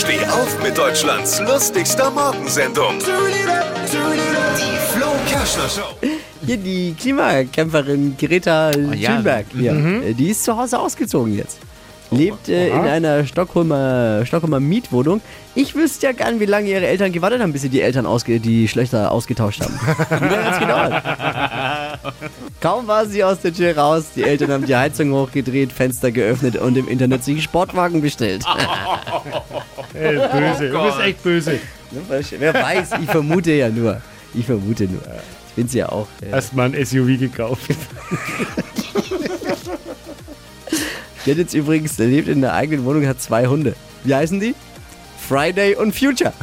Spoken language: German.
Steh auf mit Deutschlands lustigster Morgensendung. Die Flo Kerschner Show. Hier die Klimakämpferin Greta ja. Thunberg. Ja. Äh, Die ist zu Hause ausgezogen jetzt. Lebt äh, in einer Stockholmer, Stockholmer Mietwohnung. Ich wüsste ja gern, wie lange ihre Eltern gewartet haben, bis sie die Eltern ausge die Schlöchter ausgetauscht haben. Wie lange hat's gedauert? Kaum war sie aus der Tür raus, die Eltern haben die Heizung hochgedreht, Fenster geöffnet und im Internet sich einen Sportwagen bestellt. Ey, böse. du bist echt böse. Wer weiß, ich vermute ja nur. Ich vermute nur. Ich bin sie ja auch. Äh, Erstmal ein SUV gekauft. Hat jetzt übrigens, der lebt in der eigenen Wohnung, hat zwei Hunde. Wie heißen die? Friday und Future.